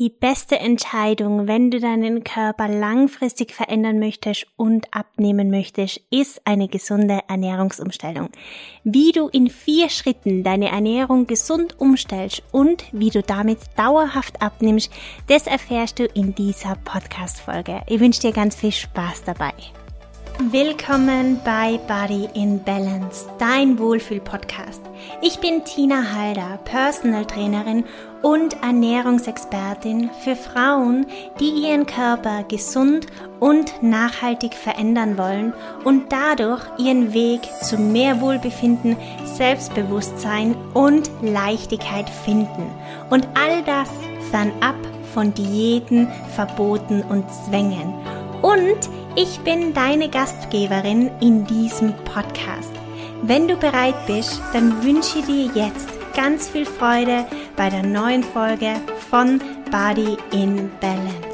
Die beste Entscheidung, wenn du deinen Körper langfristig verändern möchtest und abnehmen möchtest, ist eine gesunde Ernährungsumstellung. Wie du in vier Schritten deine Ernährung gesund umstellst und wie du damit dauerhaft abnimmst, das erfährst du in dieser Podcast-Folge. Ich wünsche dir ganz viel Spaß dabei. Willkommen bei Body in Balance, dein Wohlfühl-Podcast. Ich bin Tina Halder, Personal Trainerin und Ernährungsexpertin für Frauen, die ihren Körper gesund und nachhaltig verändern wollen und dadurch ihren Weg zu mehr Wohlbefinden, Selbstbewusstsein und Leichtigkeit finden. Und all das fernab von Diäten, Verboten und Zwängen. Und ich bin deine Gastgeberin in diesem Podcast. Wenn du bereit bist, dann wünsche dir jetzt ganz viel Freude bei der neuen Folge von Body in Balance.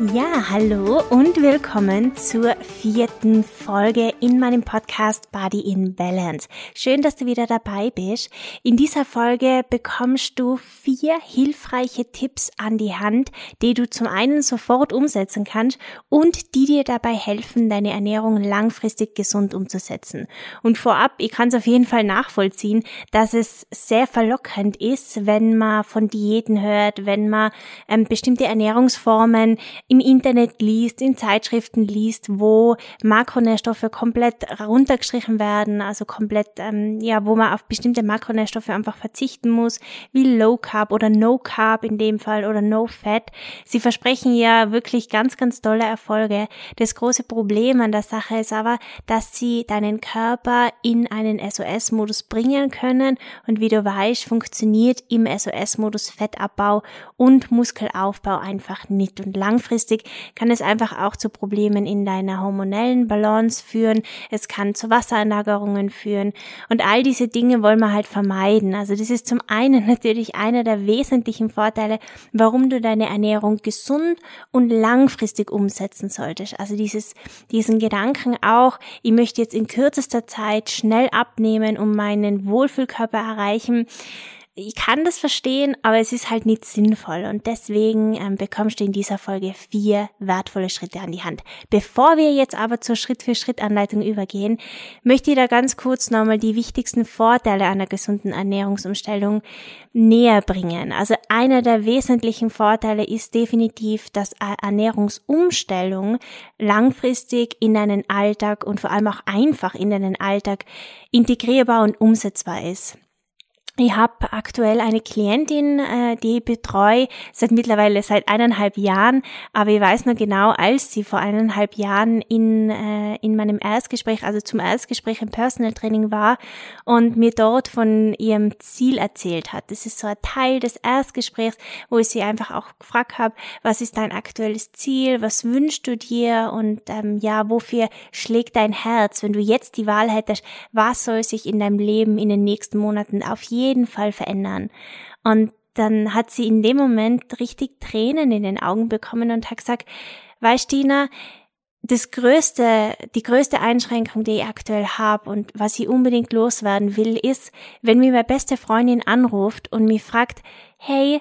Ja, hallo und willkommen zur vierten Folge in meinem Podcast Body in Balance. Schön, dass du wieder dabei bist. In dieser Folge bekommst du vier hilfreiche Tipps an die Hand, die du zum einen sofort umsetzen kannst und die dir dabei helfen, deine Ernährung langfristig gesund umzusetzen. Und vorab, ich kann es auf jeden Fall nachvollziehen, dass es sehr verlockend ist, wenn man von Diäten hört, wenn man ähm, bestimmte Ernährungsformen im Internet liest, in Zeitschriften liest, wo Makronährstoffe komplett runtergestrichen werden, also komplett, ähm, ja, wo man auf bestimmte Makronährstoffe einfach verzichten muss, wie Low Carb oder No Carb in dem Fall oder No Fat. Sie versprechen ja wirklich ganz, ganz tolle Erfolge. Das große Problem an der Sache ist aber, dass sie deinen Körper in einen SOS-Modus bringen können und wie du weißt, funktioniert im SOS-Modus Fettabbau und Muskelaufbau einfach nicht und langfristig langfristig kann es einfach auch zu Problemen in deiner hormonellen Balance führen. Es kann zu Wassereinlagerungen führen. Und all diese Dinge wollen wir halt vermeiden. Also das ist zum einen natürlich einer der wesentlichen Vorteile, warum du deine Ernährung gesund und langfristig umsetzen solltest. Also dieses, diesen Gedanken auch, ich möchte jetzt in kürzester Zeit schnell abnehmen, um meinen Wohlfühlkörper erreichen ich kann das verstehen, aber es ist halt nicht sinnvoll und deswegen ähm, bekommst du in dieser Folge vier wertvolle Schritte an die Hand. Bevor wir jetzt aber zur Schritt-für-Schritt-Anleitung übergehen, möchte ich da ganz kurz nochmal die wichtigsten Vorteile einer gesunden Ernährungsumstellung näher bringen. Also einer der wesentlichen Vorteile ist definitiv, dass Ernährungsumstellung langfristig in deinen Alltag und vor allem auch einfach in deinen Alltag integrierbar und umsetzbar ist. Ich habe aktuell eine Klientin, äh, die ich betreue seit mittlerweile seit eineinhalb Jahren, aber ich weiß nur genau, als sie vor eineinhalb Jahren in, äh, in meinem Erstgespräch, also zum Erstgespräch im Personal Training war und mir dort von ihrem Ziel erzählt hat. Das ist so ein Teil des Erstgesprächs, wo ich sie einfach auch gefragt habe, was ist dein aktuelles Ziel, was wünschst du dir? Und ähm, ja, wofür schlägt dein Herz, wenn du jetzt die Wahl hättest, was soll sich in deinem Leben in den nächsten Monaten auf jeden jeden Fall verändern. Und dann hat sie in dem Moment richtig Tränen in den Augen bekommen und hat gesagt, weißt Tina, das größte, die größte Einschränkung, die ich aktuell habe und was ich unbedingt loswerden will, ist, wenn mir meine beste Freundin anruft und mich fragt, hey,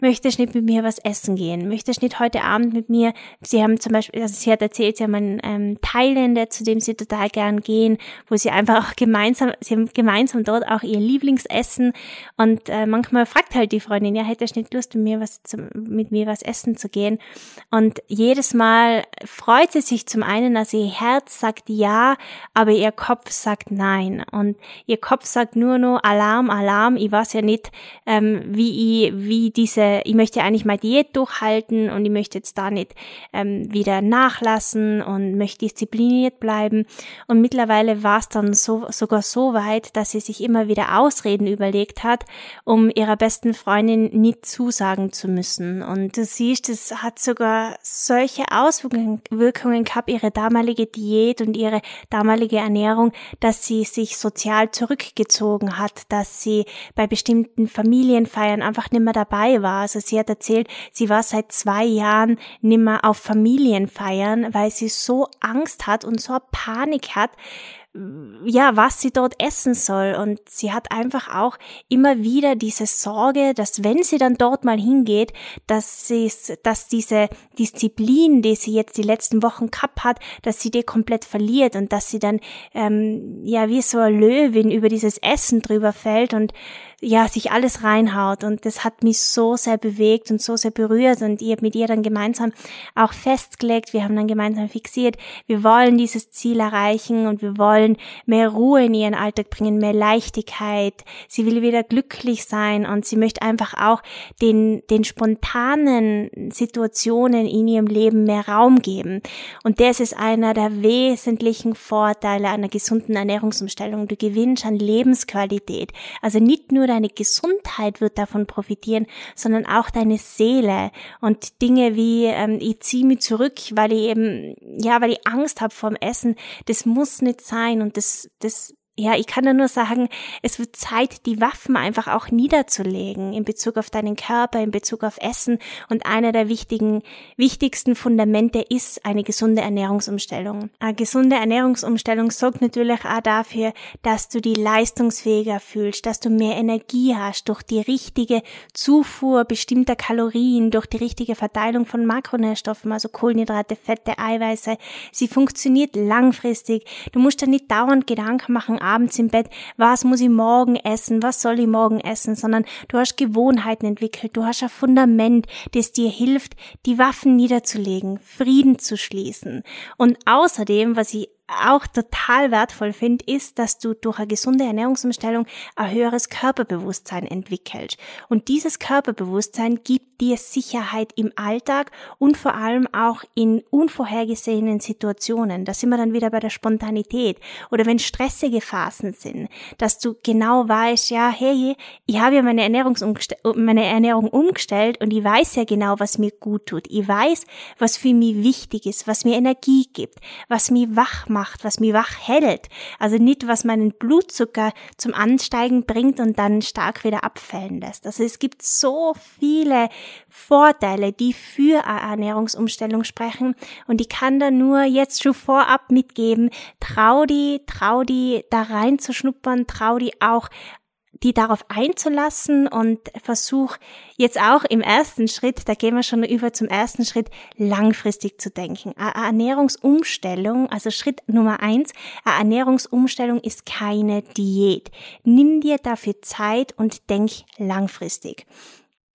möchtest nicht mit mir was essen gehen? Möchtest nicht heute Abend mit mir? Sie haben zum Beispiel, also sie hat erzählt, sie haben einen ähm, Thailänder, zu dem sie total gern gehen, wo sie einfach auch gemeinsam, sie haben gemeinsam dort auch ihr Lieblingsessen und äh, manchmal fragt halt die Freundin, ja, hättest nicht Lust, mit mir was, zu, mit mir was essen zu gehen? Und jedes Mal freut sie sich zum einen, dass ihr Herz sagt ja, aber ihr Kopf sagt nein und ihr Kopf sagt nur noch Alarm, Alarm, ich weiß ja nicht, ähm, wie ich, wie diese ich möchte eigentlich mal Diät durchhalten und ich möchte jetzt da nicht ähm, wieder nachlassen und möchte diszipliniert bleiben. Und mittlerweile war es dann so, sogar so weit, dass sie sich immer wieder Ausreden überlegt hat, um ihrer besten Freundin nicht zusagen zu müssen. Und du siehst, es hat sogar solche Auswirkungen gehabt, ihre damalige Diät und ihre damalige Ernährung, dass sie sich sozial zurückgezogen hat, dass sie bei bestimmten Familienfeiern einfach nicht mehr dabei war also sie hat erzählt, sie war seit zwei Jahren nimmer auf Familienfeiern, weil sie so Angst hat und so Panik hat, ja, was sie dort essen soll. Und sie hat einfach auch immer wieder diese Sorge, dass wenn sie dann dort mal hingeht, dass sie, dass diese Disziplin, die sie jetzt die letzten Wochen gehabt hat, dass sie die komplett verliert und dass sie dann, ähm, ja, wie so eine Löwin über dieses Essen drüber fällt und ja, sich alles reinhaut. Und das hat mich so sehr bewegt und so sehr berührt. Und ich habe mit ihr dann gemeinsam auch festgelegt, wir haben dann gemeinsam fixiert, wir wollen dieses Ziel erreichen und wir wollen mehr Ruhe in ihren Alltag bringen, mehr Leichtigkeit. Sie will wieder glücklich sein und sie möchte einfach auch den, den spontanen Situationen in ihrem Leben mehr Raum geben. Und das ist einer der wesentlichen Vorteile einer gesunden Ernährungsumstellung. Du gewinnst an Lebensqualität. Also nicht nur deine Gesundheit wird davon profitieren, sondern auch deine Seele und Dinge wie ähm, ich ziehe mich zurück, weil ich eben ja, weil ich Angst habe vorm Essen. Das muss nicht sein und das das ja, ich kann nur sagen, es wird Zeit, die Waffen einfach auch niederzulegen in Bezug auf deinen Körper, in Bezug auf Essen. Und einer der wichtigen, wichtigsten Fundamente ist eine gesunde Ernährungsumstellung. Eine gesunde Ernährungsumstellung sorgt natürlich auch dafür, dass du die leistungsfähiger fühlst, dass du mehr Energie hast durch die richtige Zufuhr bestimmter Kalorien, durch die richtige Verteilung von Makronährstoffen, also Kohlenhydrate, Fette, Eiweiße. Sie funktioniert langfristig. Du musst da nicht dauernd Gedanken machen, abends im Bett, was muss ich morgen essen, was soll ich morgen essen, sondern du hast Gewohnheiten entwickelt, du hast ein Fundament, das dir hilft, die Waffen niederzulegen, Frieden zu schließen. Und außerdem, was ich auch total wertvoll finde, ist, dass du durch eine gesunde Ernährungsumstellung ein höheres Körperbewusstsein entwickelst. Und dieses Körperbewusstsein gibt dir Sicherheit im Alltag und vor allem auch in unvorhergesehenen Situationen. Da sind wir dann wieder bei der Spontanität. Oder wenn stressige Phasen sind, dass du genau weißt, ja, hey, ich habe ja meine, meine Ernährung umgestellt und ich weiß ja genau, was mir gut tut. Ich weiß, was für mich wichtig ist, was mir Energie gibt, was mich wach macht macht, was mich wach hält. Also nicht, was meinen Blutzucker zum Ansteigen bringt und dann stark wieder abfällen lässt. Also es gibt so viele Vorteile, die für eine Ernährungsumstellung sprechen und ich kann da nur jetzt schon vorab mitgeben, trau die, trau die da reinzuschnuppern, trau die auch die darauf einzulassen und versuch jetzt auch im ersten Schritt, da gehen wir schon über zum ersten Schritt, langfristig zu denken. Eine Ernährungsumstellung, also Schritt Nummer eins, eine Ernährungsumstellung ist keine Diät. Nimm dir dafür Zeit und denk langfristig.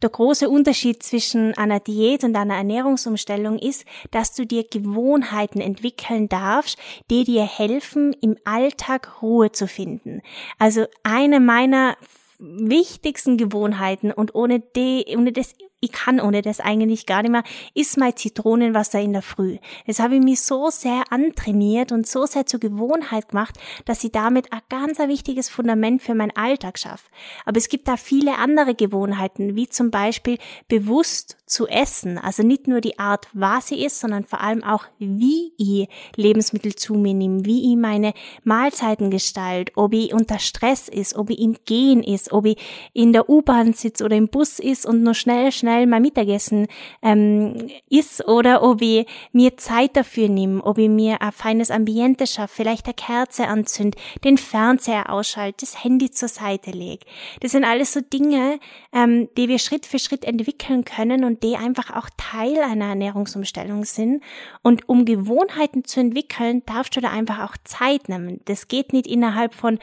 Der große Unterschied zwischen einer Diät und einer Ernährungsumstellung ist, dass du dir Gewohnheiten entwickeln darfst, die dir helfen, im Alltag Ruhe zu finden. Also eine meiner wichtigsten Gewohnheiten und ohne die, ohne das ich kann ohne das eigentlich gar nicht mehr, ist mein Zitronenwasser in der Früh. Das habe ich mich so sehr antrainiert und so sehr zur Gewohnheit gemacht, dass ich damit ein ganz ein wichtiges Fundament für meinen Alltag schaffe. Aber es gibt da viele andere Gewohnheiten, wie zum Beispiel bewusst zu essen. Also nicht nur die Art, was sie ist, sondern vor allem auch, wie ich Lebensmittel zu mir nehme, wie ich meine Mahlzeiten gestalte, ob ich unter Stress ist, ob ich im Gehen ist, ob ich in der U-Bahn sitze oder im Bus ist und nur schnell, schnell schnell mein Mittagessen ähm, ist oder ob ich mir Zeit dafür nehme, ob ich mir ein feines Ambiente schaffe, vielleicht eine Kerze anzünd, den Fernseher ausschalte, das Handy zur Seite lege. Das sind alles so Dinge, ähm, die wir Schritt für Schritt entwickeln können und die einfach auch Teil einer Ernährungsumstellung sind. Und um Gewohnheiten zu entwickeln, darfst du da einfach auch Zeit nehmen. Das geht nicht innerhalb von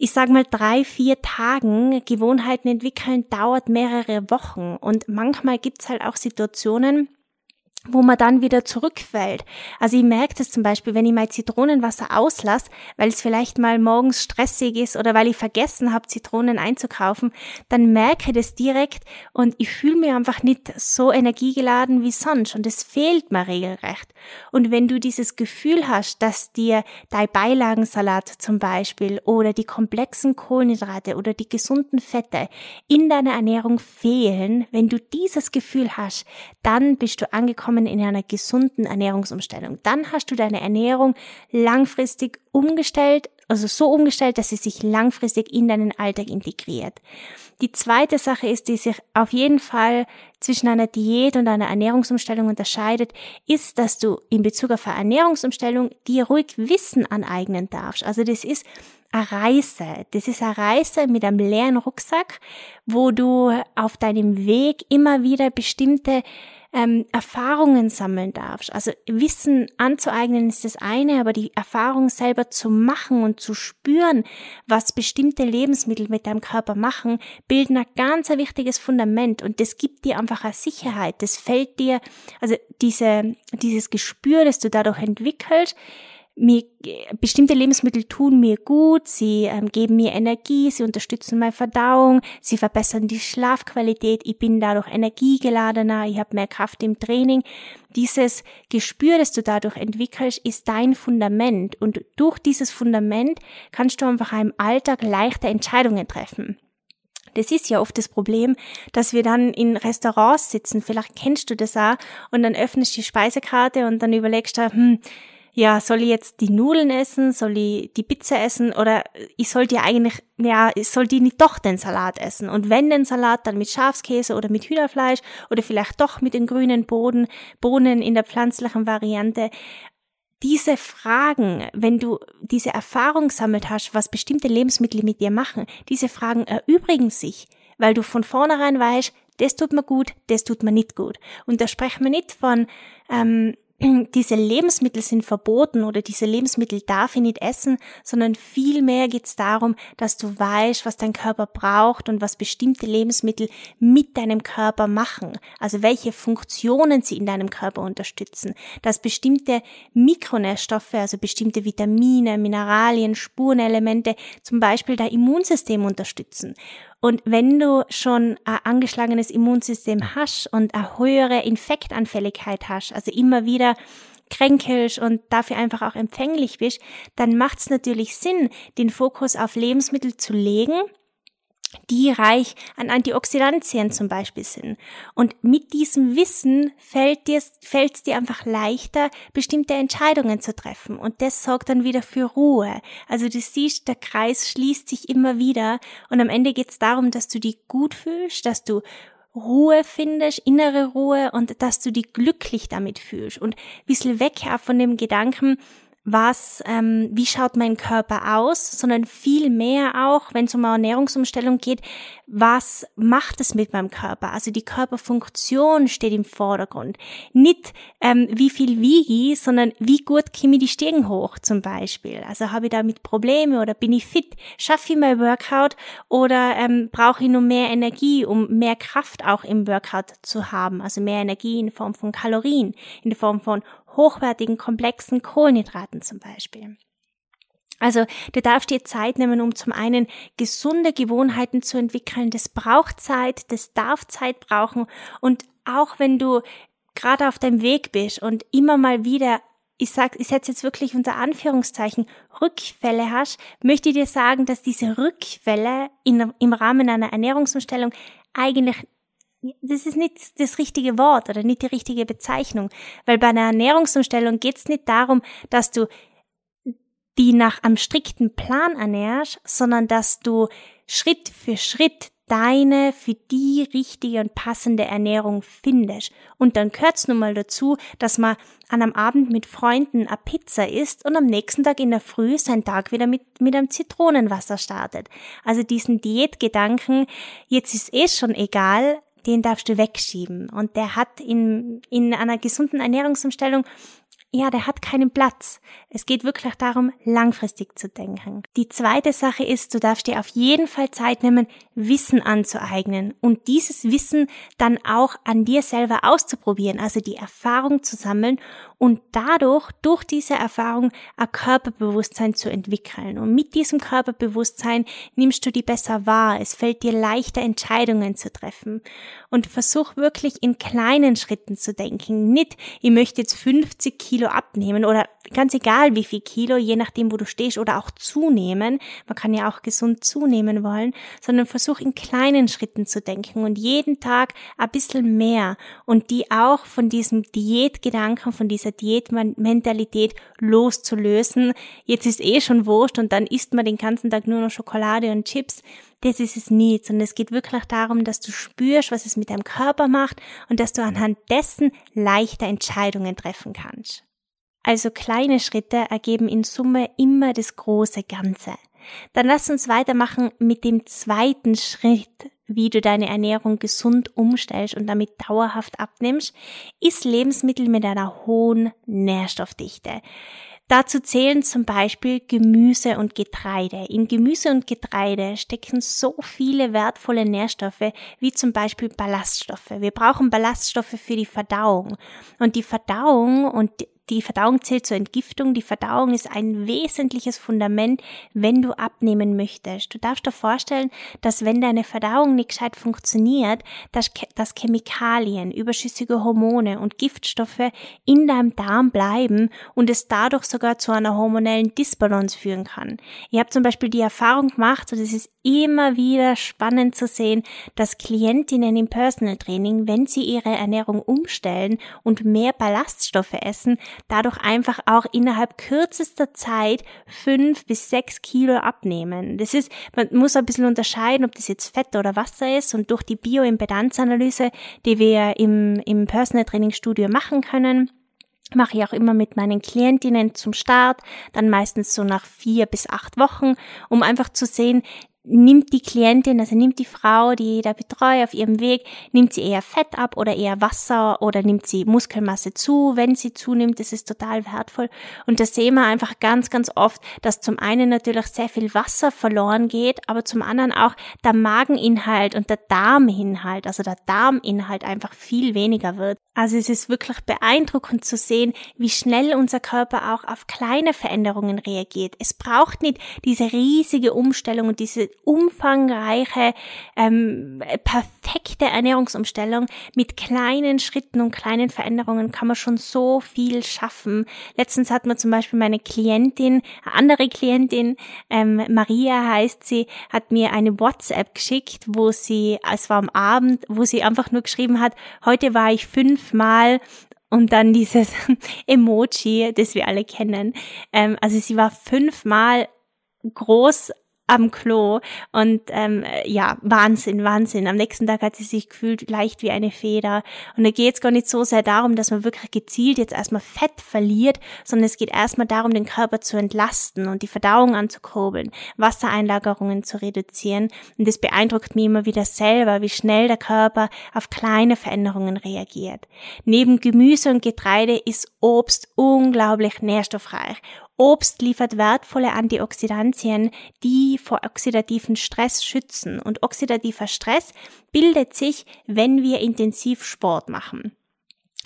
ich sag mal drei, vier Tagen Gewohnheiten entwickeln dauert mehrere Wochen. Und manchmal gibt's halt auch Situationen, wo man dann wieder zurückfällt. Also ich merke das zum Beispiel, wenn ich mein Zitronenwasser auslasse, weil es vielleicht mal morgens stressig ist oder weil ich vergessen habe, Zitronen einzukaufen, dann merke ich das direkt und ich fühle mich einfach nicht so energiegeladen wie sonst und es fehlt mir regelrecht. Und wenn du dieses Gefühl hast, dass dir dein Beilagensalat zum Beispiel oder die komplexen Kohlenhydrate oder die gesunden Fette in deiner Ernährung fehlen, wenn du dieses Gefühl hast, dann bist du angekommen ankommen in einer gesunden Ernährungsumstellung. Dann hast du deine Ernährung langfristig umgestellt also so umgestellt, dass sie sich langfristig in deinen Alltag integriert. Die zweite Sache ist, die sich auf jeden Fall zwischen einer Diät und einer Ernährungsumstellung unterscheidet, ist, dass du in Bezug auf eine Ernährungsumstellung dir ruhig Wissen aneignen darfst. Also das ist eine Reise. Das ist eine Reise mit einem leeren Rucksack, wo du auf deinem Weg immer wieder bestimmte ähm, Erfahrungen sammeln darfst. Also Wissen anzueignen ist das eine, aber die Erfahrung selber zu machen und zu spüren, was bestimmte Lebensmittel mit deinem Körper machen, bilden ein ganz wichtiges Fundament und das gibt dir einfach eine Sicherheit. Das fällt dir, also diese, dieses Gespür, das du dadurch entwickelst, mir, bestimmte Lebensmittel tun mir gut, sie ähm, geben mir Energie, sie unterstützen meine Verdauung, sie verbessern die Schlafqualität, ich bin dadurch energiegeladener, ich habe mehr Kraft im Training. Dieses Gespür, das du dadurch entwickelst, ist dein Fundament und durch dieses Fundament kannst du einfach im Alltag leichter Entscheidungen treffen. Das ist ja oft das Problem, dass wir dann in Restaurants sitzen, vielleicht kennst du das auch, und dann öffnest du die Speisekarte und dann überlegst du, hm, ja, soll ich jetzt die Nudeln essen, soll ich die Pizza essen oder ich sollte ja eigentlich, ja, ich sollte nicht doch den Salat essen. Und wenn den Salat, dann mit Schafskäse oder mit Hühnerfleisch oder vielleicht doch mit den grünen Boden, Bohnen in der pflanzlichen Variante. Diese Fragen, wenn du diese Erfahrung sammelt hast, was bestimmte Lebensmittel mit dir machen, diese Fragen erübrigen sich, weil du von vornherein weißt, das tut mir gut, das tut mir nicht gut. Und da sprechen wir nicht von, ähm, diese Lebensmittel sind verboten oder diese Lebensmittel darf ich nicht essen, sondern vielmehr geht es darum, dass du weißt, was dein Körper braucht und was bestimmte Lebensmittel mit deinem Körper machen, also welche Funktionen sie in deinem Körper unterstützen, dass bestimmte Mikronährstoffe, also bestimmte Vitamine, Mineralien, Spurenelemente zum Beispiel dein Immunsystem unterstützen und wenn du schon ein angeschlagenes Immunsystem hast und eine höhere Infektanfälligkeit hast, also immer wieder kränkelst und dafür einfach auch empfänglich bist, dann macht es natürlich Sinn, den Fokus auf Lebensmittel zu legen, die reich an Antioxidantien zum Beispiel sind. Und mit diesem Wissen fällt dir, fällt es dir einfach leichter, bestimmte Entscheidungen zu treffen. Und das sorgt dann wieder für Ruhe. Also du siehst, der Kreis schließt sich immer wieder. Und am Ende geht es darum, dass du dich gut fühlst, dass du Ruhe findest, innere Ruhe und dass du dich glücklich damit fühlst. Und ein bisschen weg von dem Gedanken, was, ähm, wie schaut mein Körper aus, sondern viel mehr auch, wenn es um eine Ernährungsumstellung geht, was macht es mit meinem Körper? Also die Körperfunktion steht im Vordergrund. Nicht ähm, wie viel wiege ich, sondern wie gut komme ich die Stegen hoch zum Beispiel. Also habe ich damit Probleme oder bin ich fit? Schaffe ich mein Workout oder ähm, brauche ich nur mehr Energie, um mehr Kraft auch im Workout zu haben? Also mehr Energie in Form von Kalorien, in Form von hochwertigen, komplexen Kohlenhydraten zum Beispiel. Also du darfst dir Zeit nehmen, um zum einen gesunde Gewohnheiten zu entwickeln. Das braucht Zeit, das darf Zeit brauchen. Und auch wenn du gerade auf deinem Weg bist und immer mal wieder ich sag, ich setze jetzt wirklich unter Anführungszeichen Rückfälle hast, möchte ich dir sagen, dass diese Rückfälle in, im Rahmen einer Ernährungsumstellung eigentlich das ist nicht das richtige Wort oder nicht die richtige Bezeichnung, weil bei einer Ernährungsumstellung geht es nicht darum, dass du die nach einem strikten Plan ernährst, sondern dass du Schritt für Schritt deine für die richtige und passende Ernährung findest. Und dann gehört's nun mal dazu, dass man an einem Abend mit Freunden eine Pizza isst und am nächsten Tag in der Früh seinen Tag wieder mit, mit einem Zitronenwasser startet. Also diesen Diätgedanken, jetzt ist eh schon egal, den darfst du wegschieben. Und der hat in, in einer gesunden Ernährungsumstellung ja, der hat keinen Platz. Es geht wirklich darum, langfristig zu denken. Die zweite Sache ist, du darfst dir auf jeden Fall Zeit nehmen, Wissen anzueignen und dieses Wissen dann auch an dir selber auszuprobieren, also die Erfahrung zu sammeln und dadurch, durch diese Erfahrung, ein Körperbewusstsein zu entwickeln. Und mit diesem Körperbewusstsein nimmst du die besser wahr. Es fällt dir leichter, Entscheidungen zu treffen. Und versuch wirklich in kleinen Schritten zu denken. Nicht, ich möchte jetzt 50 Kilo abnehmen oder ganz egal wie viel Kilo, je nachdem, wo du stehst oder auch zunehmen. Man kann ja auch gesund zunehmen wollen, sondern versuch in kleinen Schritten zu denken und jeden Tag ein bisschen mehr und die auch von diesem Diätgedanken, von dieser Diätmentalität loszulösen. Jetzt ist eh schon wurscht und dann isst man den ganzen Tag nur noch Schokolade und Chips das ist es nicht, sondern es geht wirklich darum, dass du spürst, was es mit deinem Körper macht und dass du anhand dessen leichter Entscheidungen treffen kannst. Also kleine Schritte ergeben in Summe immer das große Ganze. Dann lass uns weitermachen mit dem zweiten Schritt, wie du deine Ernährung gesund umstellst und damit dauerhaft abnimmst, ist Lebensmittel mit einer hohen Nährstoffdichte. Dazu zählen zum Beispiel Gemüse und Getreide. In Gemüse und Getreide stecken so viele wertvolle Nährstoffe wie zum Beispiel Ballaststoffe. Wir brauchen Ballaststoffe für die Verdauung. Und die Verdauung und die Verdauung zählt zur Entgiftung. Die Verdauung ist ein wesentliches Fundament, wenn du abnehmen möchtest. Du darfst dir vorstellen, dass wenn deine Verdauung nicht gescheit funktioniert, dass, dass Chemikalien, überschüssige Hormone und Giftstoffe in deinem Darm bleiben und es dadurch sogar zu einer hormonellen Disbalance führen kann. Ich habe zum Beispiel die Erfahrung gemacht, und es ist immer wieder spannend zu sehen, dass Klientinnen im Personal Training, wenn sie ihre Ernährung umstellen und mehr Ballaststoffe essen, dadurch einfach auch innerhalb kürzester Zeit fünf bis sechs Kilo abnehmen. Das ist, man muss ein bisschen unterscheiden, ob das jetzt Fett oder Wasser ist und durch die Bioimpedanzanalyse, die wir im, im Personal Training Studio machen können, mache ich auch immer mit meinen Klientinnen zum Start, dann meistens so nach vier bis acht Wochen, um einfach zu sehen, nimmt die Klientin, also nimmt die Frau, die da betreue auf ihrem Weg, nimmt sie eher Fett ab oder eher Wasser oder nimmt sie Muskelmasse zu? Wenn sie zunimmt, das ist total wertvoll. Und da sehen wir einfach ganz, ganz oft, dass zum einen natürlich sehr viel Wasser verloren geht, aber zum anderen auch der Mageninhalt und der Darminhalt, also der Darminhalt einfach viel weniger wird. Also es ist wirklich beeindruckend zu sehen, wie schnell unser Körper auch auf kleine Veränderungen reagiert. Es braucht nicht diese riesige Umstellung und diese umfangreiche, ähm, perfekte Ernährungsumstellung. Mit kleinen Schritten und kleinen Veränderungen kann man schon so viel schaffen. Letztens hat mir zum Beispiel meine Klientin, eine andere Klientin, ähm, Maria heißt sie, hat mir eine WhatsApp geschickt, wo sie, es war am Abend, wo sie einfach nur geschrieben hat, heute war ich fünf fünfmal und dann dieses Emoji, das wir alle kennen. Ähm, also sie war fünfmal groß am Klo und ähm, ja, Wahnsinn, Wahnsinn. Am nächsten Tag hat sie sich gefühlt leicht wie eine Feder. Und da geht es gar nicht so sehr darum, dass man wirklich gezielt jetzt erstmal Fett verliert, sondern es geht erstmal darum, den Körper zu entlasten und die Verdauung anzukurbeln, Wassereinlagerungen zu reduzieren. Und das beeindruckt mich immer wieder selber, wie schnell der Körper auf kleine Veränderungen reagiert. Neben Gemüse und Getreide ist Obst unglaublich nährstoffreich Obst liefert wertvolle Antioxidantien, die vor oxidativen Stress schützen. Und oxidativer Stress bildet sich, wenn wir intensiv Sport machen.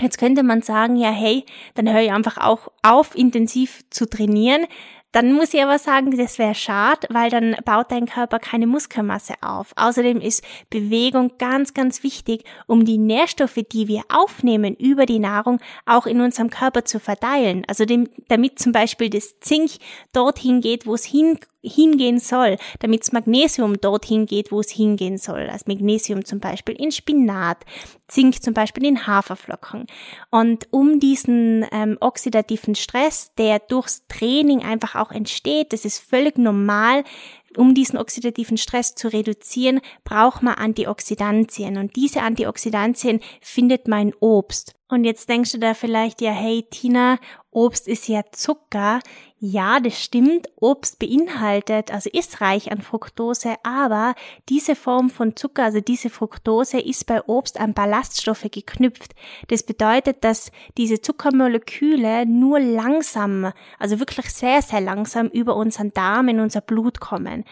Jetzt könnte man sagen, ja, hey, dann höre ich einfach auch auf, intensiv zu trainieren. Dann muss ich aber sagen, das wäre schade, weil dann baut dein Körper keine Muskelmasse auf. Außerdem ist Bewegung ganz, ganz wichtig, um die Nährstoffe, die wir aufnehmen über die Nahrung, auch in unserem Körper zu verteilen. Also dem, damit zum Beispiel das Zink dorthin geht, wo es hin hingehen soll, damit das Magnesium dorthin geht, wo es hingehen soll. Also Magnesium zum Beispiel in Spinat, Zink zum Beispiel in Haferflocken. Und um diesen ähm, oxidativen Stress, der durchs Training einfach auch entsteht, das ist völlig normal, um diesen oxidativen Stress zu reduzieren, braucht man Antioxidantien. Und diese Antioxidantien findet man in Obst. Und jetzt denkst du da vielleicht, ja, hey Tina, Obst ist ja Zucker. Ja, das stimmt. Obst beinhaltet, also ist reich an Fructose, aber diese Form von Zucker, also diese Fructose, ist bei Obst an Ballaststoffe geknüpft. Das bedeutet, dass diese Zuckermoleküle nur langsam, also wirklich sehr, sehr langsam über unseren Darm in unser Blut kommen.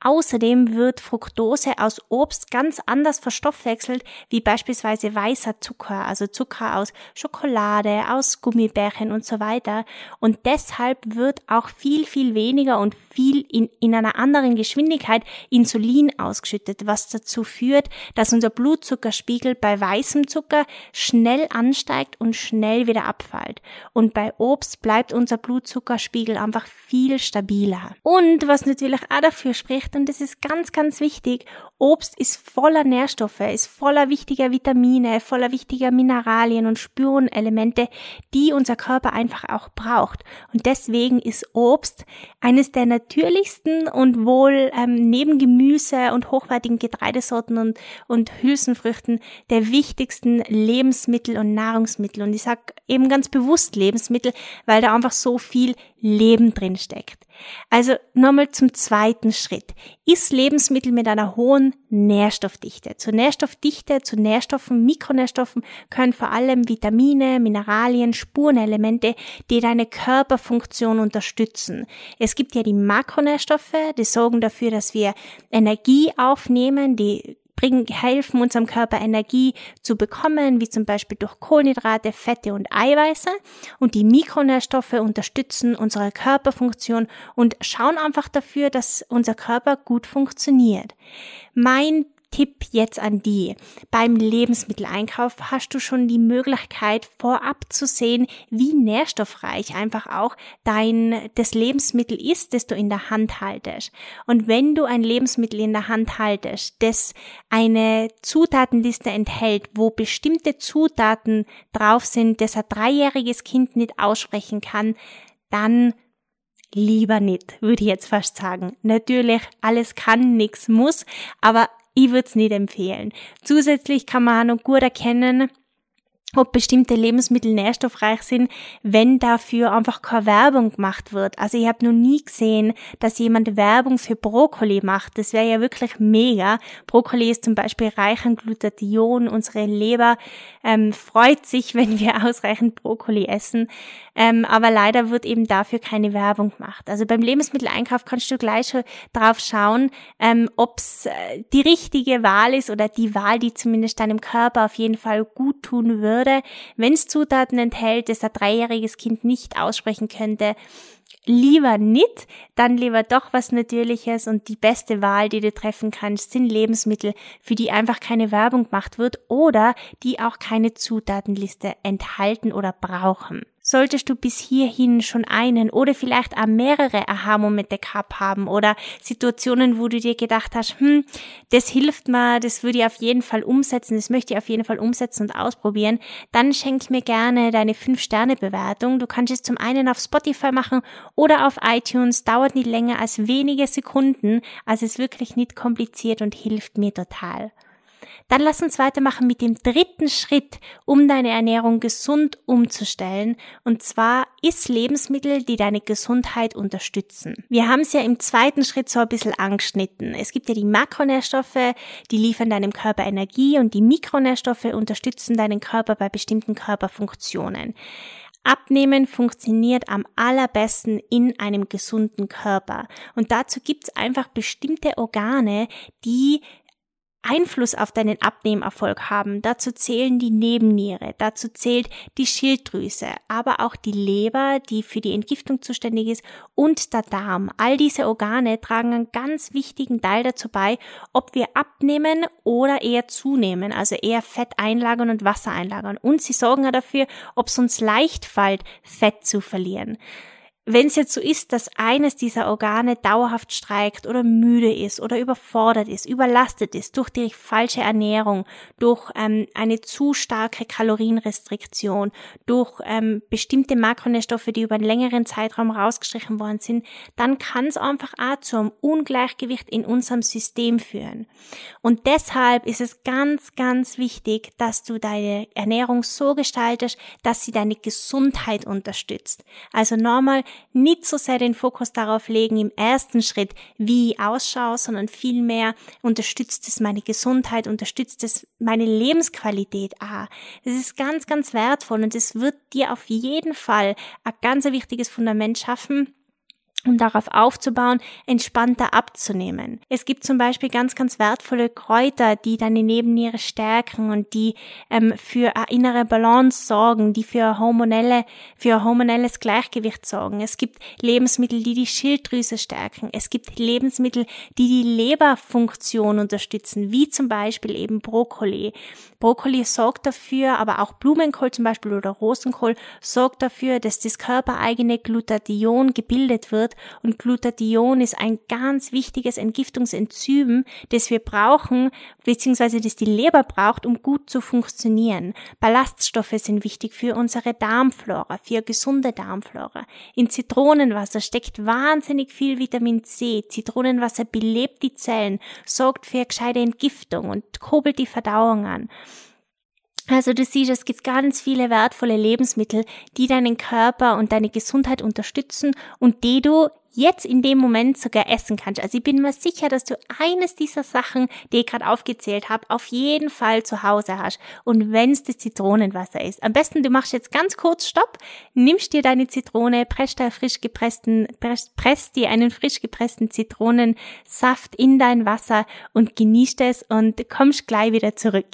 Außerdem wird Fructose aus Obst ganz anders verstoffwechselt wie beispielsweise weißer Zucker, also Zucker aus Schokolade, aus Gummibärchen und so weiter. Und deshalb wird auch viel, viel weniger und viel in, in einer anderen Geschwindigkeit Insulin ausgeschüttet, was dazu führt, dass unser Blutzuckerspiegel bei weißem Zucker schnell ansteigt und schnell wieder abfällt. Und bei Obst bleibt unser Blutzuckerspiegel einfach viel stabiler. Und was natürlich auch dafür spricht, Obst und das ist ganz, ganz wichtig. Obst ist voller Nährstoffe, ist voller wichtiger Vitamine, voller wichtiger Mineralien und Spurenelemente, die unser Körper einfach auch braucht. Und deswegen ist Obst eines der natürlichsten und wohl ähm, neben Gemüse und hochwertigen Getreidesorten und, und Hülsenfrüchten der wichtigsten Lebensmittel und Nahrungsmittel. Und ich sag eben ganz bewusst Lebensmittel, weil da einfach so viel Leben drin steckt. Also nochmal zum zweiten Schritt. Iss Lebensmittel mit einer hohen Nährstoffdichte. Zur Nährstoffdichte, zu Nährstoffen, Mikronährstoffen können vor allem Vitamine, Mineralien, Spurenelemente, die deine Körperfunktion unterstützen. Es gibt ja die Makronährstoffe, die sorgen dafür, dass wir Energie aufnehmen, die bringen, helfen unserem Körper Energie zu bekommen, wie zum Beispiel durch Kohlenhydrate, Fette und Eiweiße. Und die Mikronährstoffe unterstützen unsere Körperfunktion und schauen einfach dafür, dass unser Körper gut funktioniert. Mein Tipp jetzt an die. Beim Lebensmitteleinkauf hast du schon die Möglichkeit vorab zu sehen, wie nährstoffreich einfach auch dein, das Lebensmittel ist, das du in der Hand haltest. Und wenn du ein Lebensmittel in der Hand haltest, das eine Zutatenliste enthält, wo bestimmte Zutaten drauf sind, das ein dreijähriges Kind nicht aussprechen kann, dann lieber nicht, würde ich jetzt fast sagen. Natürlich, alles kann, nichts muss, aber ich würde es nicht empfehlen. Zusätzlich kann man auch noch gut erkennen, ob bestimmte Lebensmittel nährstoffreich sind, wenn dafür einfach keine Werbung gemacht wird. Also ich habe noch nie gesehen, dass jemand Werbung für Brokkoli macht. Das wäre ja wirklich mega. Brokkoli ist zum Beispiel reich an Glutathion. Unsere Leber ähm, freut sich, wenn wir ausreichend Brokkoli essen. Ähm, aber leider wird eben dafür keine Werbung gemacht. Also beim Lebensmitteleinkauf kannst du gleich schon drauf schauen, ähm, ob es äh, die richtige Wahl ist oder die Wahl, die zumindest deinem Körper auf jeden Fall gut tun würde. Wenn es Zutaten enthält, das ein dreijähriges Kind nicht aussprechen könnte, lieber nicht, dann lieber doch was Natürliches und die beste Wahl, die du treffen kannst, sind Lebensmittel, für die einfach keine Werbung gemacht wird oder die auch keine Zutatenliste enthalten oder brauchen. Solltest du bis hierhin schon einen oder vielleicht auch mehrere Aha-Momente gehabt haben oder Situationen, wo du dir gedacht hast, hm, das hilft mir, das würde ich auf jeden Fall umsetzen, das möchte ich auf jeden Fall umsetzen und ausprobieren, dann schenk mir gerne deine 5-Sterne-Bewertung. Du kannst es zum einen auf Spotify machen oder auf iTunes, dauert nicht länger als wenige Sekunden, also ist wirklich nicht kompliziert und hilft mir total. Dann lass uns weitermachen mit dem dritten Schritt, um deine Ernährung gesund umzustellen. Und zwar isst Lebensmittel, die deine Gesundheit unterstützen. Wir haben es ja im zweiten Schritt so ein bisschen angeschnitten. Es gibt ja die Makronährstoffe, die liefern deinem Körper Energie und die Mikronährstoffe unterstützen deinen Körper bei bestimmten Körperfunktionen. Abnehmen funktioniert am allerbesten in einem gesunden Körper. Und dazu gibt's einfach bestimmte Organe, die Einfluss auf deinen Abnehmerfolg haben. Dazu zählen die Nebenniere, dazu zählt die Schilddrüse, aber auch die Leber, die für die Entgiftung zuständig ist, und der Darm. All diese Organe tragen einen ganz wichtigen Teil dazu bei, ob wir abnehmen oder eher zunehmen, also eher Fett einlagern und Wasser einlagern. Und sie sorgen ja dafür, ob es uns leicht fällt, Fett zu verlieren. Wenn es jetzt so ist, dass eines dieser Organe dauerhaft streikt oder müde ist oder überfordert ist, überlastet ist durch die falsche Ernährung, durch ähm, eine zu starke Kalorienrestriktion, durch ähm, bestimmte Makronährstoffe, die über einen längeren Zeitraum rausgestrichen worden sind, dann kann es einfach auch zu einem Ungleichgewicht in unserem System führen. Und deshalb ist es ganz, ganz wichtig, dass du deine Ernährung so gestaltest, dass sie deine Gesundheit unterstützt. Also normal nicht so sehr den Fokus darauf legen im ersten Schritt, wie ich ausschaue, sondern vielmehr unterstützt es meine Gesundheit, unterstützt es meine Lebensqualität. Ah, das ist ganz, ganz wertvoll und es wird dir auf jeden Fall ein ganz wichtiges Fundament schaffen, um darauf aufzubauen, entspannter abzunehmen. Es gibt zum Beispiel ganz, ganz wertvolle Kräuter, die deine Nebenniere stärken und die ähm, für innere Balance sorgen, die für hormonelle, für hormonelles Gleichgewicht sorgen. Es gibt Lebensmittel, die die Schilddrüse stärken. Es gibt Lebensmittel, die die Leberfunktion unterstützen, wie zum Beispiel eben Brokkoli. Brokkoli sorgt dafür, aber auch Blumenkohl zum Beispiel oder Rosenkohl sorgt dafür, dass das körpereigene Glutathion gebildet wird und Glutathion ist ein ganz wichtiges Entgiftungsenzym, das wir brauchen, beziehungsweise das die Leber braucht, um gut zu funktionieren. Ballaststoffe sind wichtig für unsere Darmflora, für gesunde Darmflora. In Zitronenwasser steckt wahnsinnig viel Vitamin C. Zitronenwasser belebt die Zellen, sorgt für gescheite Entgiftung und kurbelt die Verdauung an. Also du siehst, es gibt ganz viele wertvolle Lebensmittel, die deinen Körper und deine Gesundheit unterstützen und die du jetzt in dem Moment sogar essen kannst. Also ich bin mir sicher, dass du eines dieser Sachen, die ich gerade aufgezählt habe, auf jeden Fall zu Hause hast. Und wenn es das Zitronenwasser ist. Am besten, du machst jetzt ganz kurz Stopp, nimmst dir deine Zitrone, presst, dir frisch gepressten, presst, presst dir einen frisch gepressten Zitronensaft in dein Wasser und genießt es und kommst gleich wieder zurück.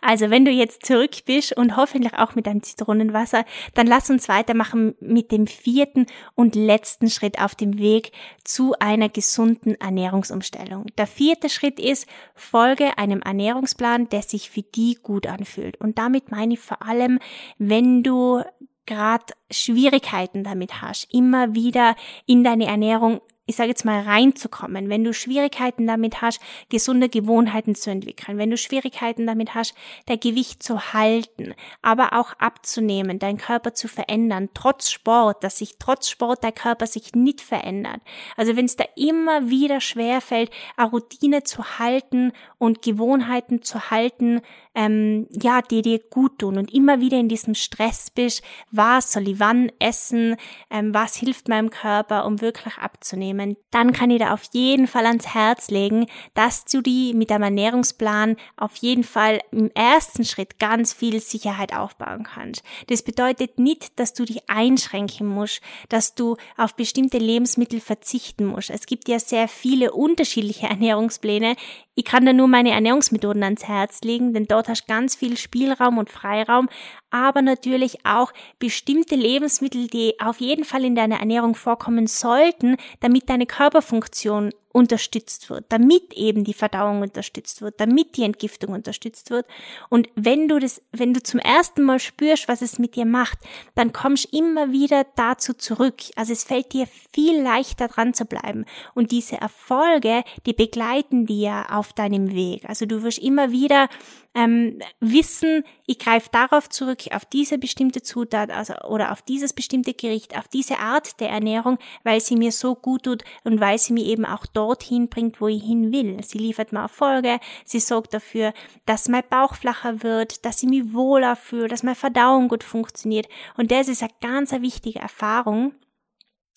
Also wenn du jetzt zurück bist und hoffentlich auch mit deinem Zitronenwasser, dann lass uns weitermachen mit dem vierten und letzten Schritt auf dem Weg zu einer gesunden Ernährungsumstellung. Der vierte Schritt ist, folge einem Ernährungsplan, der sich für die gut anfühlt. Und damit meine ich vor allem, wenn du gerade Schwierigkeiten damit hast, immer wieder in deine Ernährung ich sage jetzt mal, reinzukommen, wenn du Schwierigkeiten damit hast, gesunde Gewohnheiten zu entwickeln, wenn du Schwierigkeiten damit hast, dein Gewicht zu halten, aber auch abzunehmen, deinen Körper zu verändern, trotz Sport, dass sich trotz Sport dein Körper sich nicht verändert. Also wenn es da immer wieder schwerfällt, eine Routine zu halten und Gewohnheiten zu halten, ähm, ja, die dir gut tun und immer wieder in diesem Stress bist, was soll ich wann essen, ähm, was hilft meinem Körper, um wirklich abzunehmen, dann kann ich da auf jeden Fall ans Herz legen, dass du die mit deinem Ernährungsplan auf jeden Fall im ersten Schritt ganz viel Sicherheit aufbauen kannst. Das bedeutet nicht, dass du dich einschränken musst, dass du auf bestimmte Lebensmittel verzichten musst. Es gibt ja sehr viele unterschiedliche Ernährungspläne. Ich kann da nur meine Ernährungsmethoden ans Herz legen, denn dort hast ganz viel Spielraum und Freiraum, aber natürlich auch bestimmte Lebensmittel, die auf jeden Fall in deiner Ernährung vorkommen sollten, damit deine Körperfunktion unterstützt wird, damit eben die Verdauung unterstützt wird, damit die Entgiftung unterstützt wird. Und wenn du das, wenn du zum ersten Mal spürst, was es mit dir macht, dann kommst immer wieder dazu zurück. Also es fällt dir viel leichter dran zu bleiben. Und diese Erfolge, die begleiten dir auf deinem Weg. Also du wirst immer wieder ähm, wissen, ich greife darauf zurück, auf diese bestimmte Zutat also, oder auf dieses bestimmte Gericht, auf diese Art der Ernährung, weil sie mir so gut tut und weil sie mir eben auch dorthin bringt, wo ich hin will. Sie liefert mir Erfolge, sie sorgt dafür, dass mein Bauch flacher wird, dass ich mich wohler fühle, dass meine Verdauung gut funktioniert. Und das ist eine ganz wichtige Erfahrung,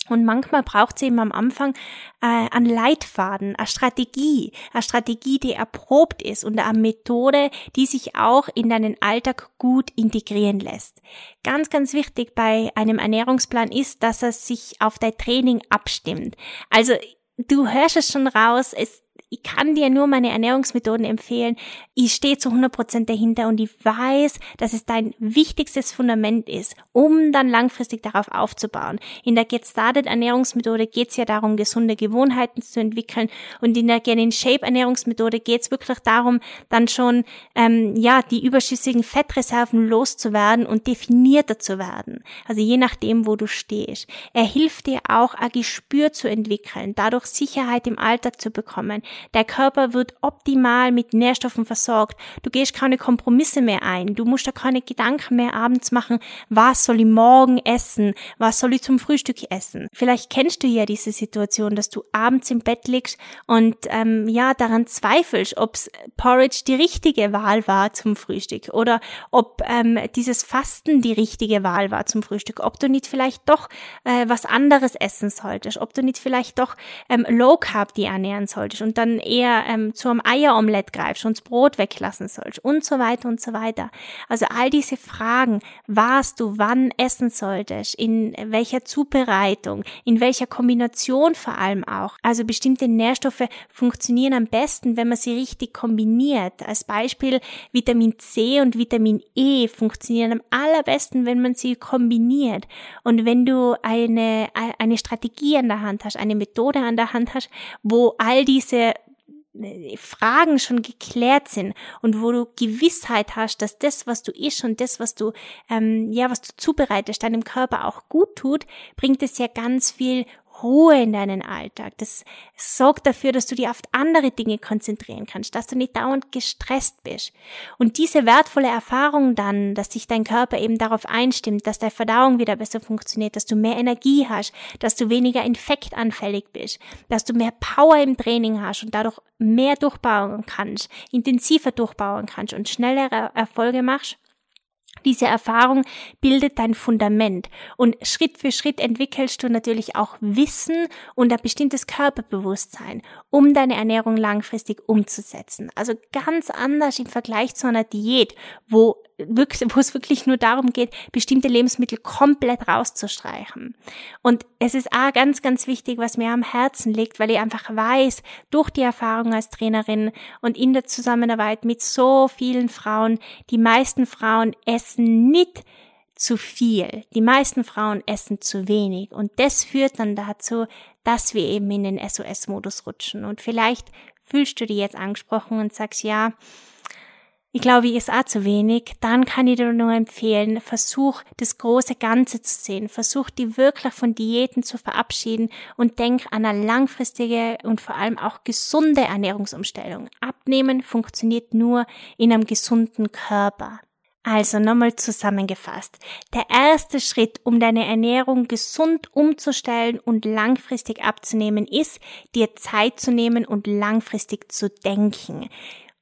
und manchmal braucht es eben am Anfang äh, einen Leitfaden, eine Strategie, eine Strategie, die erprobt ist und eine Methode, die sich auch in deinen Alltag gut integrieren lässt. Ganz, ganz wichtig bei einem Ernährungsplan ist, dass er sich auf dein Training abstimmt. Also du hörst es schon raus, es ich kann dir nur meine Ernährungsmethoden empfehlen. Ich stehe zu 100% dahinter und ich weiß, dass es dein wichtigstes Fundament ist, um dann langfristig darauf aufzubauen. In der Get Started Ernährungsmethode geht es ja darum, gesunde Gewohnheiten zu entwickeln und in der Get in Shape Ernährungsmethode geht es wirklich darum, dann schon ähm, ja die überschüssigen Fettreserven loszuwerden und definierter zu werden. Also je nachdem, wo du stehst. Er hilft dir auch, ein Gespür zu entwickeln, dadurch Sicherheit im Alltag zu bekommen, der Körper wird optimal mit Nährstoffen versorgt. Du gehst keine Kompromisse mehr ein. Du musst da keine Gedanken mehr abends machen, was soll ich morgen essen? Was soll ich zum Frühstück essen? Vielleicht kennst du ja diese Situation, dass du abends im Bett liegst und ähm, ja daran zweifelst, ob Porridge die richtige Wahl war zum Frühstück oder ob ähm, dieses Fasten die richtige Wahl war zum Frühstück, ob du nicht vielleicht doch äh, was anderes essen solltest, ob du nicht vielleicht doch ähm, Low Carb die ernähren solltest und dann dann eher ähm, zu einem Eieromelett greifst und das Brot weglassen sollst und so weiter und so weiter. Also all diese Fragen, was du wann essen solltest, in welcher Zubereitung, in welcher Kombination vor allem auch. Also bestimmte Nährstoffe funktionieren am besten, wenn man sie richtig kombiniert. Als Beispiel Vitamin C und Vitamin E funktionieren am allerbesten, wenn man sie kombiniert. Und wenn du eine, eine Strategie an der Hand hast, eine Methode an der Hand hast, wo all diese Fragen schon geklärt sind und wo du Gewissheit hast, dass das, was du isst und das, was du ähm, ja, was du zubereitest, deinem Körper auch gut tut, bringt es ja ganz viel Ruhe in deinen Alltag. Das sorgt dafür, dass du dich auf andere Dinge konzentrieren kannst, dass du nicht dauernd gestresst bist. Und diese wertvolle Erfahrung dann, dass sich dein Körper eben darauf einstimmt, dass deine Verdauung wieder besser funktioniert, dass du mehr Energie hast, dass du weniger infektanfällig bist, dass du mehr Power im Training hast und dadurch mehr durchbauen kannst, intensiver durchbauen kannst und schnellere Erfolge machst, diese Erfahrung bildet dein Fundament und Schritt für Schritt entwickelst du natürlich auch Wissen und ein bestimmtes Körperbewusstsein, um deine Ernährung langfristig umzusetzen. Also ganz anders im Vergleich zu einer Diät, wo wo es wirklich nur darum geht, bestimmte Lebensmittel komplett rauszustreichen. Und es ist auch ganz, ganz wichtig, was mir am Herzen liegt, weil ich einfach weiß, durch die Erfahrung als Trainerin und in der Zusammenarbeit mit so vielen Frauen, die meisten Frauen essen nicht zu viel. Die meisten Frauen essen zu wenig. Und das führt dann dazu, dass wir eben in den SOS-Modus rutschen. Und vielleicht fühlst du dich jetzt angesprochen und sagst, ja, ich glaube, ich ist auch zu wenig, dann kann ich dir nur empfehlen, versuch das große Ganze zu sehen, versuch die wirklich von Diäten zu verabschieden und denk an eine langfristige und vor allem auch gesunde Ernährungsumstellung. Abnehmen funktioniert nur in einem gesunden Körper. Also nochmal zusammengefasst. Der erste Schritt, um deine Ernährung gesund umzustellen und langfristig abzunehmen, ist, dir Zeit zu nehmen und langfristig zu denken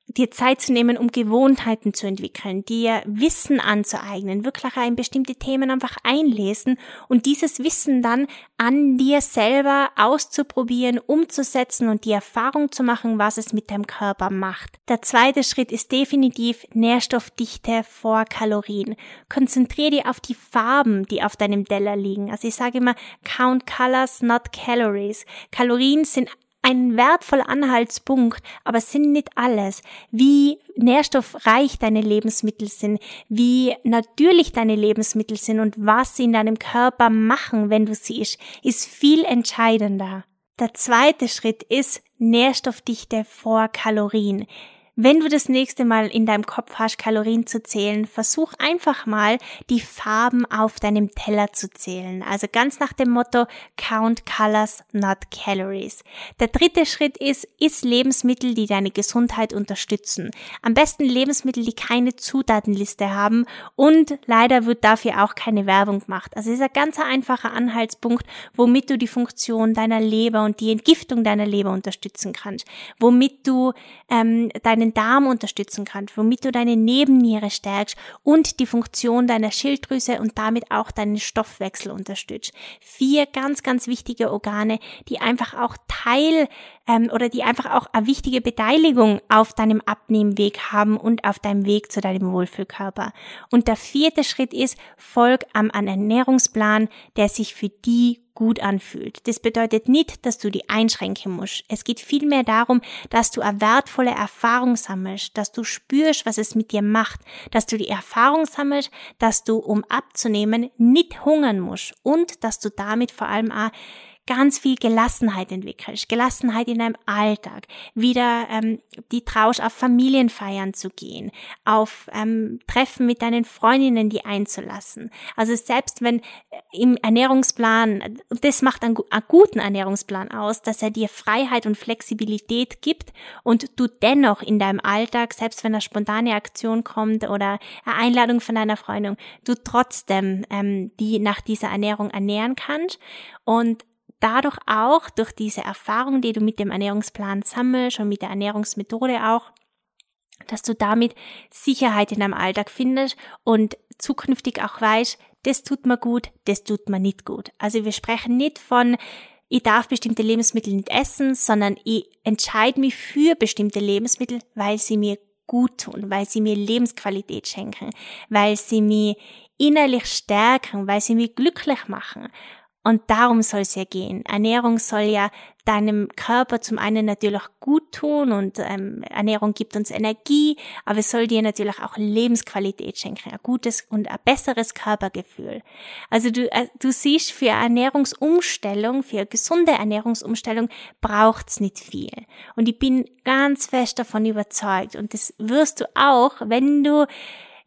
dir Zeit zu nehmen, um Gewohnheiten zu entwickeln, dir Wissen anzueignen, wirklich in bestimmte Themen einfach einlesen und dieses Wissen dann an dir selber auszuprobieren, umzusetzen und die Erfahrung zu machen, was es mit deinem Körper macht. Der zweite Schritt ist definitiv Nährstoffdichte vor Kalorien. Konzentriere dich auf die Farben, die auf deinem Teller liegen. Also ich sage immer, count colors, not calories. Kalorien sind ein wertvoller Anhaltspunkt, aber sind nicht alles. Wie nährstoffreich deine Lebensmittel sind, wie natürlich deine Lebensmittel sind und was sie in deinem Körper machen, wenn du sie isst, ist viel entscheidender. Der zweite Schritt ist Nährstoffdichte vor Kalorien. Wenn du das nächste Mal in deinem Kopf hast, Kalorien zu zählen, versuch einfach mal, die Farben auf deinem Teller zu zählen. Also ganz nach dem Motto Count Colors, not Calories. Der dritte Schritt ist, iss Lebensmittel, die deine Gesundheit unterstützen. Am besten Lebensmittel, die keine Zutatenliste haben und leider wird dafür auch keine Werbung gemacht. Also ist ein ganz einfacher Anhaltspunkt, womit du die Funktion deiner Leber und die Entgiftung deiner Leber unterstützen kannst, womit du ähm, deine deinen Darm unterstützen kannst, womit du deine Nebenniere stärkst und die Funktion deiner Schilddrüse und damit auch deinen Stoffwechsel unterstützt. Vier ganz, ganz wichtige Organe, die einfach auch Teil ähm, oder die einfach auch eine wichtige Beteiligung auf deinem Abnehmweg haben und auf deinem Weg zu deinem Wohlfühlkörper. Und der vierte Schritt ist, folg am Ernährungsplan, der sich für die gut anfühlt. Das bedeutet nicht, dass du die einschränken musst. Es geht vielmehr darum, dass du eine wertvolle Erfahrung sammelst, dass du spürst, was es mit dir macht, dass du die Erfahrung sammelst, dass du, um abzunehmen, nicht hungern musst und dass du damit vor allem auch ganz viel Gelassenheit entwickelst, Gelassenheit in deinem Alltag, wieder ähm, die Trausch auf Familienfeiern zu gehen, auf ähm, Treffen mit deinen Freundinnen die einzulassen. Also selbst wenn äh, im Ernährungsplan, das macht einen, einen guten Ernährungsplan aus, dass er dir Freiheit und Flexibilität gibt und du dennoch in deinem Alltag, selbst wenn eine spontane Aktion kommt oder eine Einladung von deiner Freundin, du trotzdem ähm, die nach dieser Ernährung ernähren kannst. Und dadurch auch durch diese Erfahrung, die du mit dem Ernährungsplan sammelst und mit der Ernährungsmethode auch, dass du damit Sicherheit in deinem Alltag findest und zukünftig auch weißt, das tut mir gut, das tut mir nicht gut. Also wir sprechen nicht von ich darf bestimmte Lebensmittel nicht essen, sondern ich entscheide mich für bestimmte Lebensmittel, weil sie mir gut tun, weil sie mir Lebensqualität schenken, weil sie mich innerlich stärken, weil sie mich glücklich machen. Und darum soll es ja gehen. Ernährung soll ja deinem Körper zum einen natürlich gut tun und ähm, Ernährung gibt uns Energie, aber es soll dir natürlich auch Lebensqualität schenken, ein gutes und ein besseres Körpergefühl. Also du, äh, du siehst, für Ernährungsumstellung, für gesunde Ernährungsumstellung braucht's nicht viel. Und ich bin ganz fest davon überzeugt und das wirst du auch, wenn du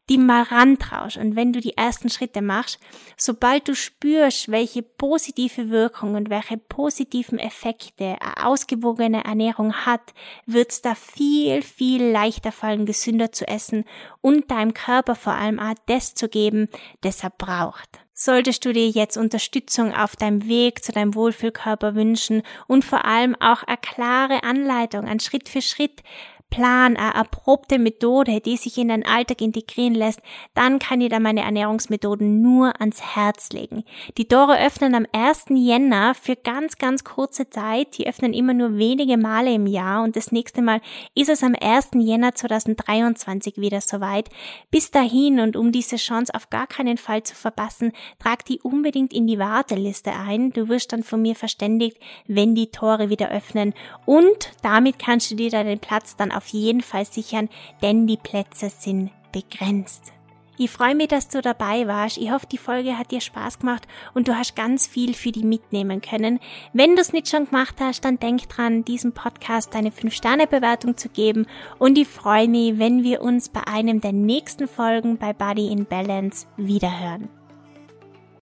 die mal rantraust und wenn du die ersten Schritte machst, sobald du spürst, welche positive Wirkung und welche positiven Effekte eine ausgewogene Ernährung hat, wird's da viel, viel leichter fallen, gesünder zu essen und deinem Körper vor allem auch das zu geben, das er braucht. Solltest du dir jetzt Unterstützung auf deinem Weg zu deinem Wohlfühlkörper wünschen und vor allem auch eine klare Anleitung, ein Schritt für Schritt, Plan, eine erprobte Methode, die sich in den Alltag integrieren lässt, dann kann ich da meine Ernährungsmethoden nur ans Herz legen. Die Tore öffnen am 1. Jänner für ganz, ganz kurze Zeit. Die öffnen immer nur wenige Male im Jahr und das nächste Mal ist es am 1. Jänner 2023 wieder soweit. Bis dahin und um diese Chance auf gar keinen Fall zu verpassen, trag die unbedingt in die Warteliste ein. Du wirst dann von mir verständigt, wenn die Tore wieder öffnen und damit kannst du dir deinen Platz dann auf jeden Fall sichern, denn die Plätze sind begrenzt. Ich freue mich, dass du dabei warst. Ich hoffe, die Folge hat dir Spaß gemacht und du hast ganz viel für die mitnehmen können. Wenn du es nicht schon gemacht hast, dann denk dran, diesem Podcast eine 5-Sterne-Bewertung zu geben und ich freue mich, wenn wir uns bei einem der nächsten Folgen bei Body in Balance wiederhören.